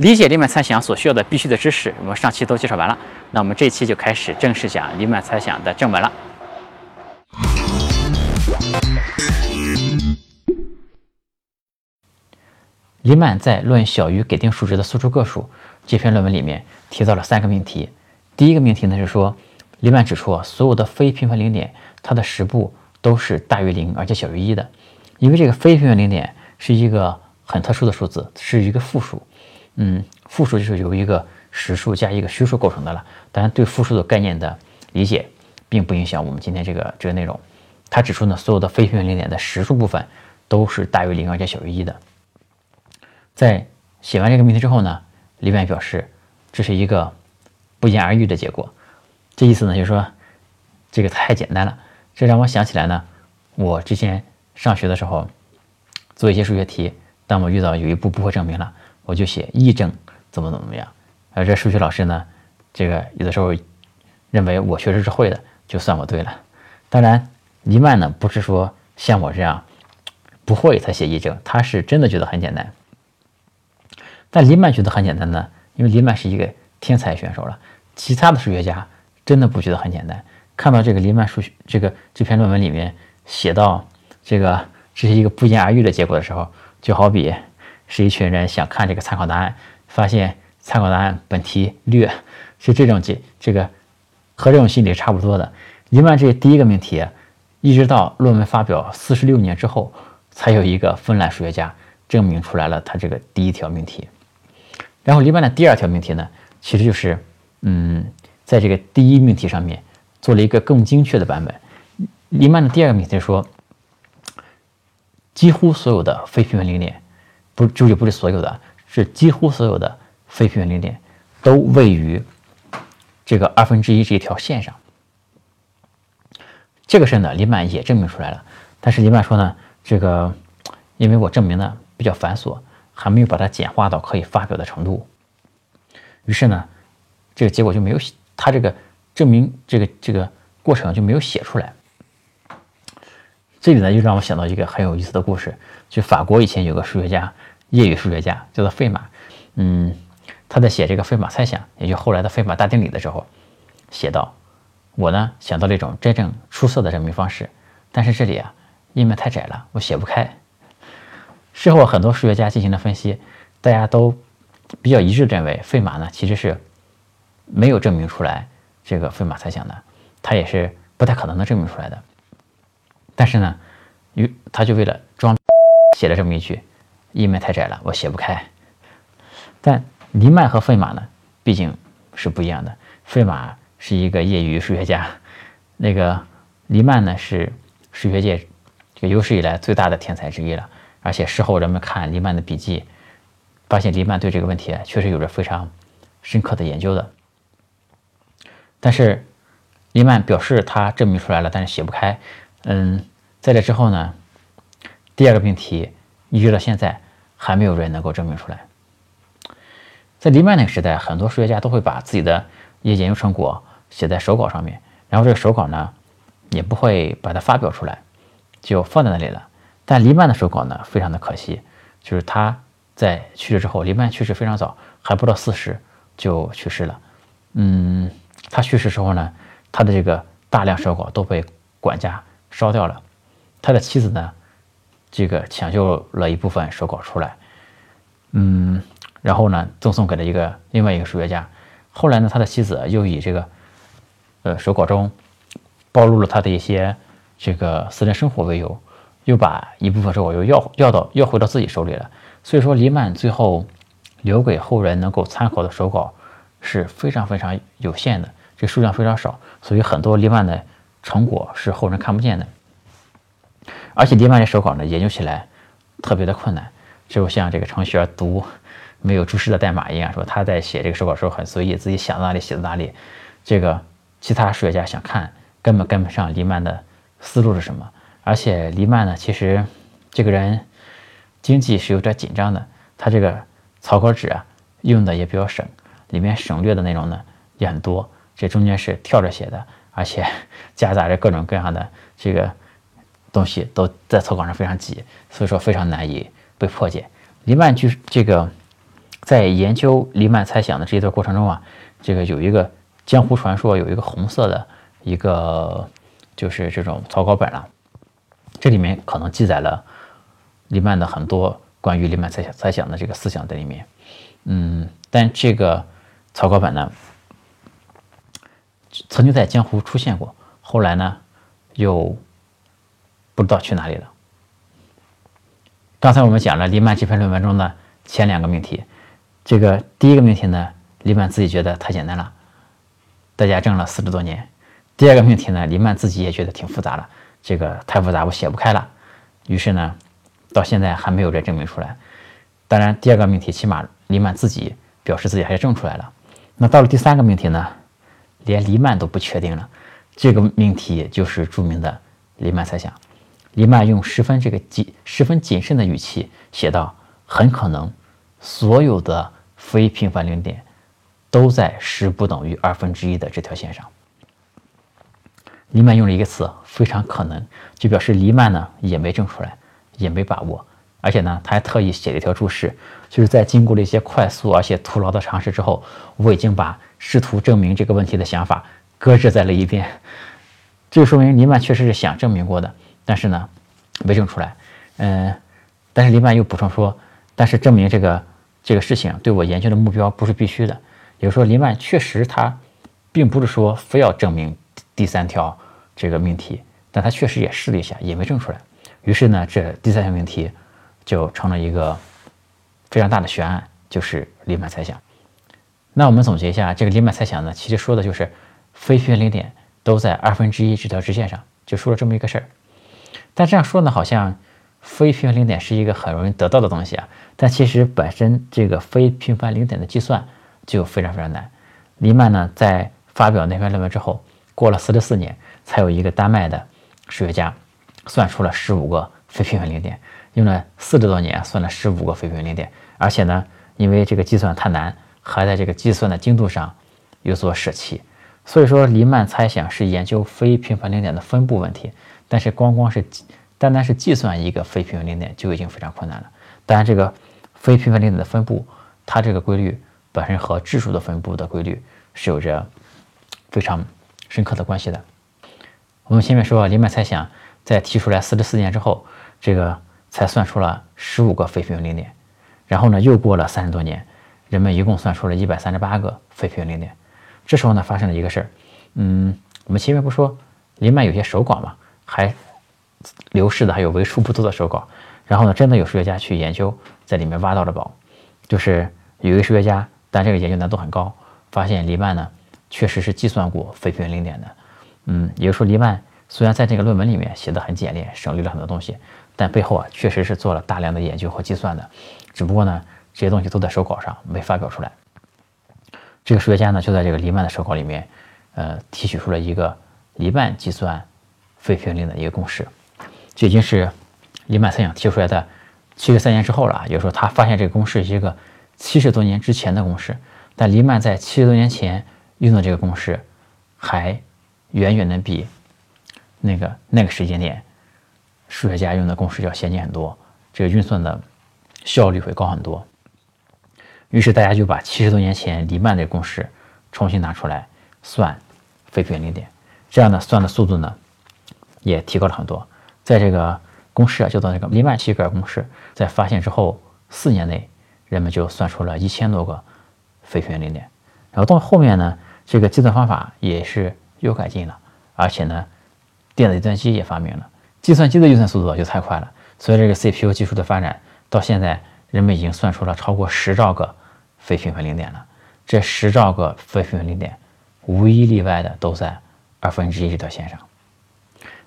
理解黎曼猜想所需要的必须的知识，我们上期都介绍完了。那我们这期就开始正式讲黎曼猜想的正文了。黎曼在《论小于给定数值的素数个数》这篇论文里面提到了三个命题。第一个命题呢是说，黎曼指出所有的非平凡零点，它的实部都是大于零而且小于一的。因为这个非平凡零点是一个很特殊的数字，是一个负数。嗯，复数就是由一个实数加一个虚数构成的了。当然，对复数的概念的理解，并不影响我们今天这个这个内容。他指出呢，所有的非平凡零点的实数部分都是大于零而且小于一的。在写完这个命题之后呢，黎曼表示这是一个不言而喻的结果。这意思呢，就是说这个太简单了。这让我想起来呢，我之前上学的时候做一些数学题，当我遇到有一步不会证明了。我就写议证怎么怎么样，而这数学老师呢，这个有的时候认为我确实是会的，就算我对了。当然，黎曼呢不是说像我这样不会才写议证，他是真的觉得很简单。但黎曼觉得很简单呢，因为黎曼是一个天才选手了。其他的数学家真的不觉得很简单。看到这个黎曼数学这个这篇论文里面写到这个这是一个不言而喻的结果的时候，就好比。是一群人想看这个参考答案，发现参考答案本题略，是这种这这个和这种心理差不多的。黎曼这第一个命题，一直到论文发表四十六年之后，才有一个芬兰数学家证明出来了他这个第一条命题。然后黎曼的第二条命题呢，其实就是嗯，在这个第一命题上面做了一个更精确的版本。黎曼的第二个命题说，几乎所有的非平凡零点。不，就也不是所有的，是几乎所有的非平凡零点都位于这个二分之一这一条线上。这个事呢，黎曼也证明出来了。但是黎曼说呢，这个因为我证明的比较繁琐，还没有把它简化到可以发表的程度。于是呢，这个结果就没有写，他这个证明这个这个过程就没有写出来。这里呢，又让我想到一个很有意思的故事，就法国以前有个数学家。业余数学家叫做费马，嗯，他在写这个费马猜想，也就后来的费马大定理的时候，写道：“我呢想到了一种真正出色的证明方式，但是这里啊页面太窄了，我写不开。”事后很多数学家进行了分析，大家都比较一致认为费马呢其实是没有证明出来这个费马猜想的，他也是不太可能能证明出来的。但是呢，于他就为了装写了这么一句。页面太窄了，我写不开。但黎曼和费马呢，毕竟是不一样的。费马是一个业余数学家，那个黎曼呢是数学界这个有史以来最大的天才之一了。而且事后人们看黎曼的笔记，发现黎曼对这个问题确实有着非常深刻的研究的。但是黎曼表示他证明出来了，但是写不开。嗯，在这之后呢，第二个命题。一直到现在，还没有人能够证明出来。在黎曼那个时代，很多数学家都会把自己的一些研究成果写在手稿上面，然后这个手稿呢，也不会把它发表出来，就放在那里了。但黎曼的手稿呢，非常的可惜，就是他在去世之后，黎曼去世非常早，还不到四十就去世了。嗯，他去世时候呢，他的这个大量手稿都被管家烧掉了，他的妻子呢。这个抢救了一部分手稿出来，嗯，然后呢，赠送给了一个另外一个数学家。后来呢，他的妻子又以这个，呃，手稿中暴露了他的一些这个私人生活为由，又把一部分手稿又要要到要回到自己手里了。所以说，黎曼最后留给后人能够参考的手稿是非常非常有限的，这数量非常少，所以很多黎曼的成果是后人看不见的。而且黎曼这手稿呢，研究起来特别的困难，就像这个程序员读没有注释的代码一样，说他在写这个手稿时候很随意，自己想到哪里写到哪里。这个其他数学家想看，根本跟不上黎曼的思路是什么。而且黎曼呢，其实这个人经济是有点紧张的，他这个草稿纸啊用的也比较省，里面省略的内容呢也很多，这中间是跳着写的，而且夹杂着各种各样的这个。东西都在草稿上非常挤，所以说非常难以被破解。黎曼据这个在研究黎曼猜想的这一段过程中啊，这个有一个江湖传说，有一个红色的一个就是这种草稿本了，这里面可能记载了黎曼的很多关于黎曼猜想猜想的这个思想在里面。嗯，但这个草稿本呢，曾经在江湖出现过，后来呢又不知道去哪里了。刚才我们讲了黎曼这篇论文中的前两个命题，这个第一个命题呢，黎曼自己觉得太简单了，大家争了四十多年；第二个命题呢，黎曼自己也觉得挺复杂了，这个太复杂我写不开了，于是呢，到现在还没有这证明出来。当然，第二个命题起码黎曼自己表示自己还是证出来了。那到了第三个命题呢，连黎曼都不确定了，这个命题就是著名的黎曼猜想。黎曼用十分这个谨十分谨慎的语气写道：“很可能，所有的非平凡零点都在十不等于二分之一的这条线上。”黎曼用了一个词“非常可能”，就表示黎曼呢也没证出来，也没把握，而且呢他还特意写了一条注释，就是在经过了一些快速而且徒劳的尝试之后，我已经把试图证明这个问题的想法搁置在了一边。这说明黎曼确实是想证明过的。但是呢，没证出来。嗯，但是黎曼又补充说，但是证明这个这个事情对我研究的目标不是必须的。也就是说，黎曼确实他并不是说非要证明第三条这个命题，但他确实也试了一下，也没证出来。于是呢，这第三条命题就成了一个非常大的悬案，就是黎曼猜想。那我们总结一下，这个黎曼猜想呢，其实说的就是非平凡零点都在二分之一这条直线上，就说了这么一个事儿。但这样说呢，好像非平凡零点是一个很容易得到的东西啊。但其实本身这个非平凡零点的计算就非常非常难。黎曼呢，在发表那篇论文之后，过了四十四年，才有一个丹麦的数学家算出了十五个非平凡零点，用了四十多年算了十五个非平凡零点，而且呢，因为这个计算太难，还在这个计算的精度上有所舍弃。所以说，黎曼猜想是研究非平凡零点的分布问题。但是光光是单单是计算一个非平凡零点就已经非常困难了。当然，这个非平凡零点的分布，它这个规律本身和质数的分布的规律是有着非常深刻的关系的。我们前面说，黎曼猜想在提出来四十四年之后，这个才算出了十五个非平凡零点。然后呢，又过了三十多年，人们一共算出了一百三十八个非平凡零点。这时候呢，发生了一个事儿。嗯，我们前面不说黎曼有些手稿嘛？还流失的还有为数不多的手稿，然后呢，真的有数学家去研究，在里面挖到了宝，就是有一个数学家，但这个研究难度很高，发现黎曼呢确实是计算过非平凡零点的，嗯，也就是说黎曼虽然在这个论文里面写的很简练，省略了很多东西，但背后啊确实是做了大量的研究和计算的，只不过呢这些东西都在手稿上没发表出来。这个数学家呢就在这个黎曼的手稿里面，呃，提取出了一个黎曼计算。非平零的一个公式，这已经是黎曼猜想提出来的七十三年之后了。也就是说，他发现这个公式是一个七十多年之前的公式，但黎曼在七十多年前用的这个公式，还远远的比那个那个时间点数学家用的公式要先进很多，这个运算的效率会高很多。于是大家就把七十多年前黎曼的公式重新拿出来算非平零点，这样呢算的速度呢。也提高了很多，在这个公式啊，叫做那个黎曼希格公式，在发现之后四年内，人们就算出了一千多个非平凡零点。然后到后面呢，这个计算方法也是又改进了，而且呢，电子计算机也发明了，计算机的运算速度就太快了。随着这个 CPU 技术的发展，到现在人们已经算出了超过十兆个非平凡零点了。这十兆个非平凡零点，无一例外的都在二分之一这条线上。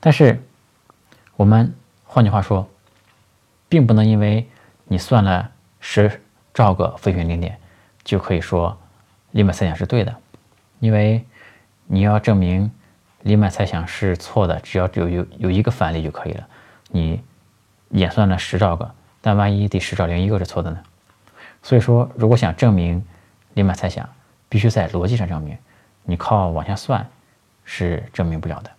但是，我们换句话说，并不能因为你算了十兆个非平凡零点，就可以说黎曼猜想是对的，因为你要证明黎曼猜想是错的，只要有有有一个反例就可以了。你演算了十兆个，但万一第十兆零一个是错的呢？所以说，如果想证明黎曼猜想，必须在逻辑上证明，你靠往下算是证明不了的。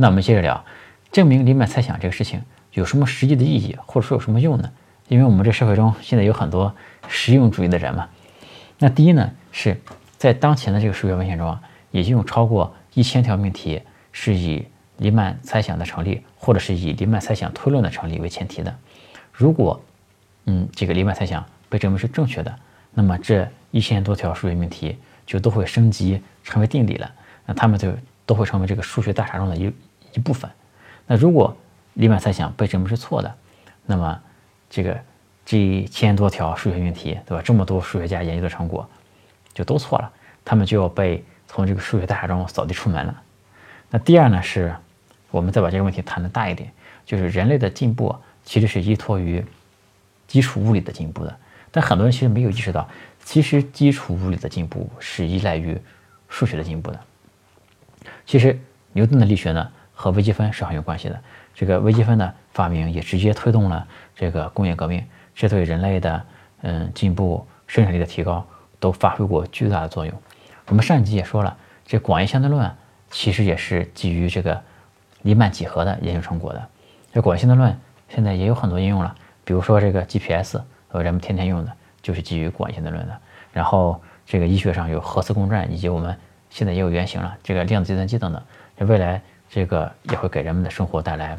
那我们接着聊，证明黎曼猜想这个事情有什么实际的意义，或者说有什么用呢？因为我们这社会中现在有很多实用主义的人嘛。那第一呢，是在当前的这个数学文献中啊，已经有超过一千条命题是以黎曼猜想的成立，或者是以黎曼猜想推论的成立为前提的。如果，嗯，这个黎曼猜想被证明是正确的，那么这一千多条数学命题就都会升级成为定理了，那它们就都会成为这个数学大厦中的一一部分。那如果黎曼猜想被证明是错的，那么这个这一千多条数学命题，对吧？这么多数学家研究的成果就都错了，他们就要被从这个数学大厦中扫地出门了。那第二呢，是我们再把这个问题谈的大一点，就是人类的进步其实是依托于基础物理的进步的。但很多人其实没有意识到，其实基础物理的进步是依赖于数学的进步的。其实牛顿的力学呢，和微积分是很有关系的。这个微积分的发明也直接推动了这个工业革命，这对人类的嗯进步、生产力的提高都发挥过巨大的作用。我们上一集也说了，这广义相对论其实也是基于这个黎曼几何的研究成果的。这广义相对论现在也有很多应用了，比如说这个 GPS。呃，人们天天用的就是基于广义相对论的。然后，这个医学上有核磁共振，以及我们现在也有原型了，这个量子计算机等等。未来这个也会给人们的生活带来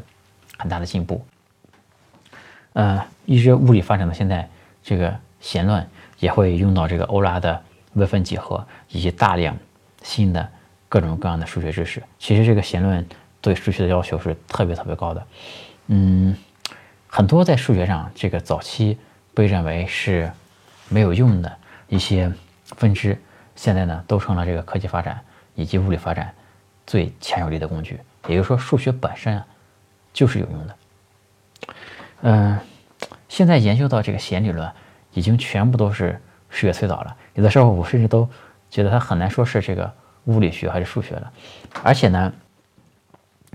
很大的进步。呃，一直物理发展到现在，这个弦论也会用到这个欧拉的微分几何，以及大量新的各种各样的数学知识。其实这个弦论对数学的要求是特别特别高的。嗯，很多在数学上这个早期。被认为是没有用的一些分支，现在呢都成了这个科技发展以及物理发展最强有力的工具。也就是说，数学本身啊就是有用的。嗯，现在研究到这个弦理论，已经全部都是数学推导了。有的时候我甚至都觉得它很难说是这个物理学还是数学了。而且呢，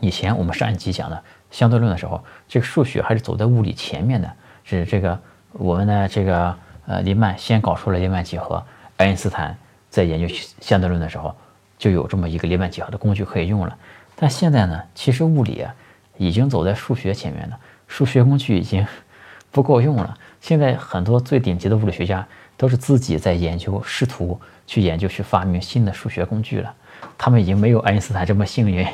以前我们上一集讲的相对论的时候，这个数学还是走在物理前面的，是这个。我们的这个呃，黎曼先搞出了黎曼几何，爱因斯坦在研究相对论的时候就有这么一个黎曼几何的工具可以用了。但现在呢，其实物理啊已经走在数学前面了，数学工具已经不够用了。现在很多最顶级的物理学家都是自己在研究，试图去研究去发明新的数学工具了。他们已经没有爱因斯坦这么幸运，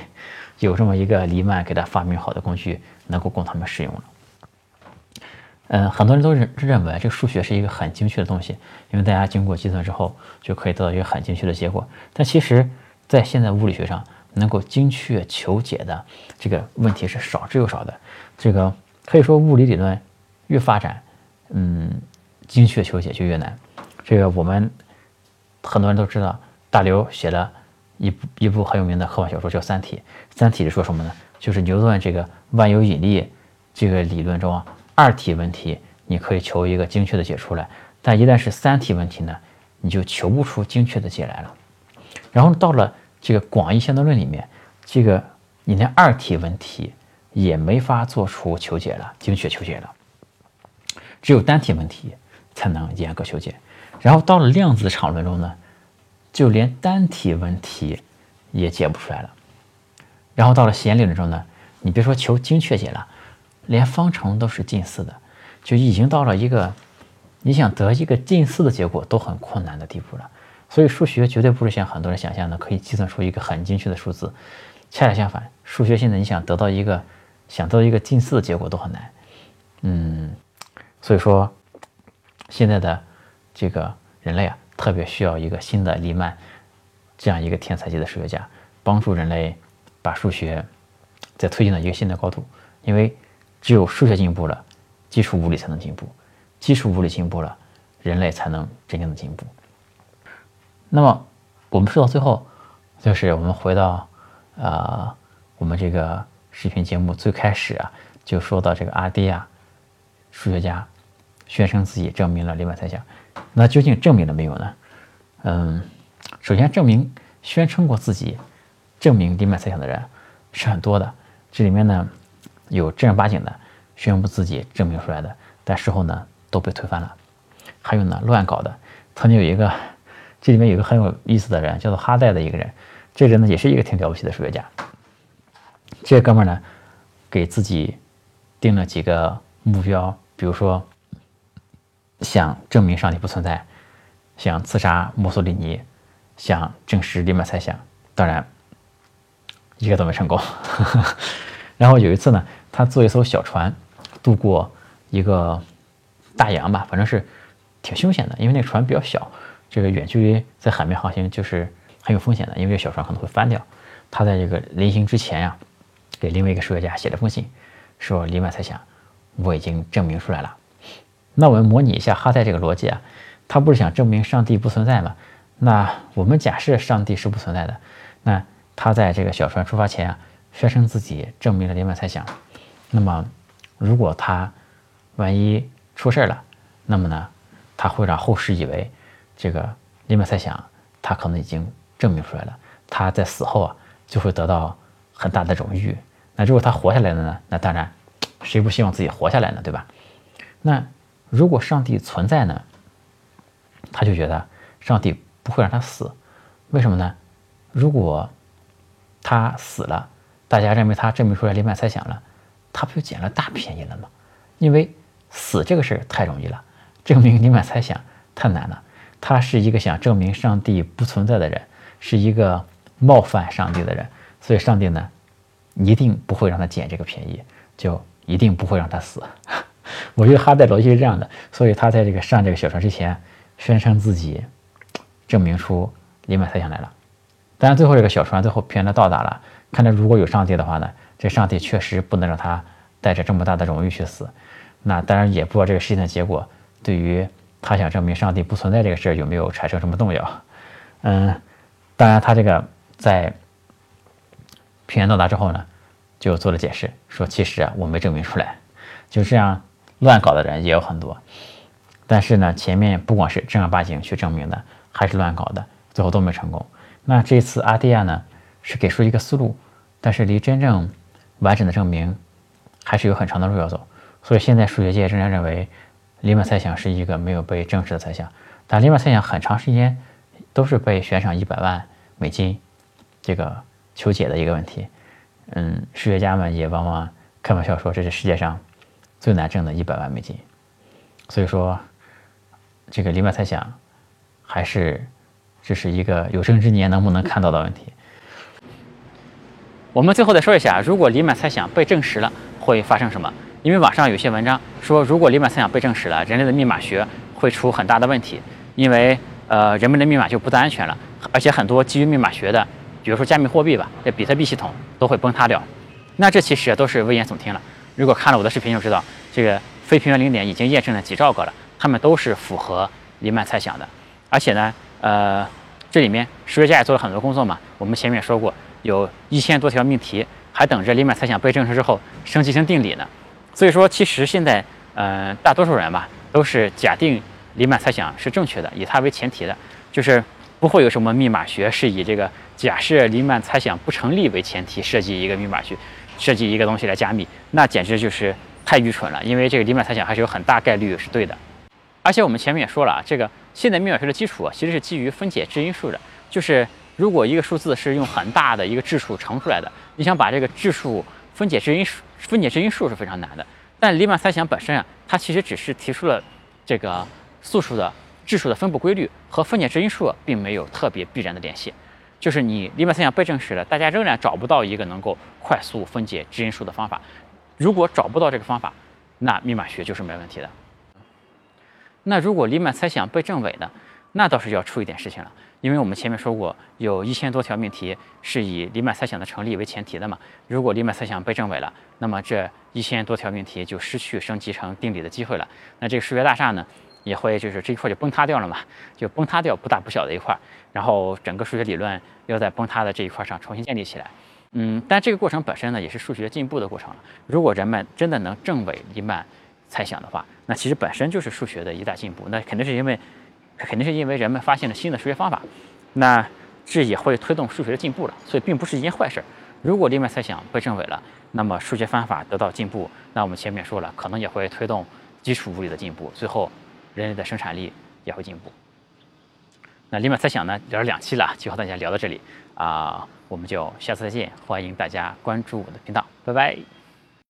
有这么一个黎曼给他发明好的工具能够供他们使用了。嗯，很多人都认认为这个数学是一个很精确的东西，因为大家经过计算之后就可以得到一个很精确的结果。但其实，在现在物理学上，能够精确求解的这个问题是少之又少的。这个可以说，物理理论越发展，嗯，精确求解就越难。这个我们很多人都知道，大刘写了一部一部很有名的科幻小说叫《三体》。《三体》是说什么呢？就是牛顿这个万有引力这个理论中啊。二体问题你可以求一个精确的解出来，但一旦是三体问题呢，你就求不出精确的解来了。然后到了这个广义相对论里面，这个你连二体问题也没法做出求解了，精确求解了。只有单体问题才能严格求解。然后到了量子场论中呢，就连单体问题也解不出来了。然后到了弦理论中呢，你别说求精确解了。连方程都是近似的，就已经到了一个你想得一个近似的结果都很困难的地步了。所以数学绝对不是像很多人想象的可以计算出一个很精确的数字，恰恰相反，数学现在你想得到一个想得到一个近似的结果都很难。嗯，所以说现在的这个人类啊，特别需要一个新的黎曼这样一个天才级的数学家，帮助人类把数学再推进到一个新的高度，因为。只有数学进步了，基础物理才能进步；基础物理进步了，人类才能真正的进步。那么，我们说到最后，就是我们回到啊，我们这个视频节目最开始啊，就说到这个阿迪亚数学家宣称自己证明了黎曼猜想。那究竟证明了没有呢？嗯，首先证明宣称过自己证明黎曼猜想的人是很多的，这里面呢。有正儿八经的宣布自己证明出来的，但事后呢都被推翻了。还有呢乱搞的，曾经有一个，这里面有一个很有意思的人，叫做哈代的一个人，这人呢也是一个挺了不起的数学家。这哥们儿呢给自己定了几个目标，比如说想证明上帝不存在，想刺杀墨索里尼，想证实黎曼猜想，当然一个都没成功。然后有一次呢，他坐一艘小船渡过一个大洋吧，反正是挺凶险的，因为那船比较小，这个远距离在海面航行就是很有风险的，因为这小船可能会翻掉。他在这个临行之前呀，给另外一个数学家写了封信，说黎曼猜想我已经证明出来了。那我们模拟一下哈代这个逻辑啊，他不是想证明上帝不存在吗？那我们假设上帝是不存在的，那他在这个小船出发前啊，宣称自己证明了黎曼猜想。那么如果他万一出事了，那么呢，他会让后世以为这个黎曼猜想他可能已经证明出来了。他在死后啊，就会得到很大的荣誉。那如果他活下来了呢？那当然，谁不希望自己活下来呢？对吧？那。如果上帝存在呢，他就觉得上帝不会让他死，为什么呢？如果他死了，大家认为他证明出来黎曼猜想了，他不就捡了大便宜了吗？因为死这个事儿太容易了，证明黎曼猜想太难了。他是一个想证明上帝不存在的人，是一个冒犯上帝的人，所以上帝呢，一定不会让他捡这个便宜，就一定不会让他死。我觉得哈代逻辑是这样的，所以他在这个上这个小船之前，宣称自己证明出林曼猜想来了。当然，最后这个小船最后平安的到达了。看来如果有上帝的话呢，这上帝确实不能让他带着这么大的荣誉去死。那当然也不知道这个事情的结果对于他想证明上帝不存在这个事儿有没有产生什么动摇。嗯，当然他这个在平安到达之后呢，就做了解释，说其实啊我没证明出来，就这样。乱搞的人也有很多，但是呢，前面不管是正儿八经去证明的，还是乱搞的，最后都没成功。那这次阿蒂亚呢，是给出一个思路，但是离真正完整的证明还是有很长的路要走。所以现在数学界仍然认为黎曼猜想是一个没有被证实的猜想。但黎曼猜想很长时间都是被悬赏一百万美金这个求解的一个问题。嗯，数学家们也往往开玩笑说，这是世界上。最难挣的一百万美金，所以说，这个黎曼猜想还是这是一个有生之年能不能看到的问题。我们最后再说一下，如果黎曼猜想被证实了，会发生什么？因为网上有些文章说，如果黎曼猜想被证实了，人类的密码学会出很大的问题，因为呃，人们的密码就不再安全了，而且很多基于密码学的，比如说加密货币吧，这比特币系统都会崩塌掉。那这其实都是危言耸听了。如果看了我的视频就知道，这个非平原零点已经验证了几兆个了，它们都是符合黎曼猜想的。而且呢，呃，这里面数学家也做了很多工作嘛。我们前面说过，有一千多条命题还等着黎曼猜想被证实之后升级成定理呢。所以说，其实现在，呃，大多数人吧都是假定黎曼猜想是正确的，以它为前提的，就是不会有什么密码学是以这个假设黎曼猜想不成立为前提设计一个密码学。设计一个东西来加密，那简直就是太愚蠢了。因为这个黎曼猜想还是有很大概率是对的。而且我们前面也说了啊，这个现在密码学的基础，其实是基于分解质因数的。就是如果一个数字是用很大的一个质数乘出来的，你想把这个质数分解质因数，分解质因数是非常难的。但黎曼猜想本身啊，它其实只是提出了这个素数的质数的分布规律和分解质因数并没有特别必然的联系。就是你黎曼猜想被证实了，大家仍然找不到一个能够快速分解质因数的方法。如果找不到这个方法，那密码学就是没问题的。那如果黎曼猜想被证伪呢？那倒是要出一点事情了，因为我们前面说过，有一千多条命题是以黎曼猜想的成立为前提的嘛。如果黎曼猜想被证伪了，那么这一千多条命题就失去升级成定理的机会了。那这个数学大厦呢？也会就是这一块就崩塌掉了嘛，就崩塌掉不大不小的一块，然后整个数学理论要在崩塌的这一块上重新建立起来。嗯，但这个过程本身呢，也是数学进步的过程了。如果人们真的能证伪黎曼猜想的话，那其实本身就是数学的一大进步。那肯定是因为，肯定是因为人们发现了新的数学方法，那这也会推动数学的进步了。所以并不是一件坏事。如果黎曼猜想被证伪了，那么数学方法得到进步，那我们前面说了，可能也会推动基础物理的进步，最后。人类的生产力也会进步。那黎曼猜想呢，聊了两期了，就和大家聊到这里啊，我们就下次再见，欢迎大家关注我的频道，拜拜。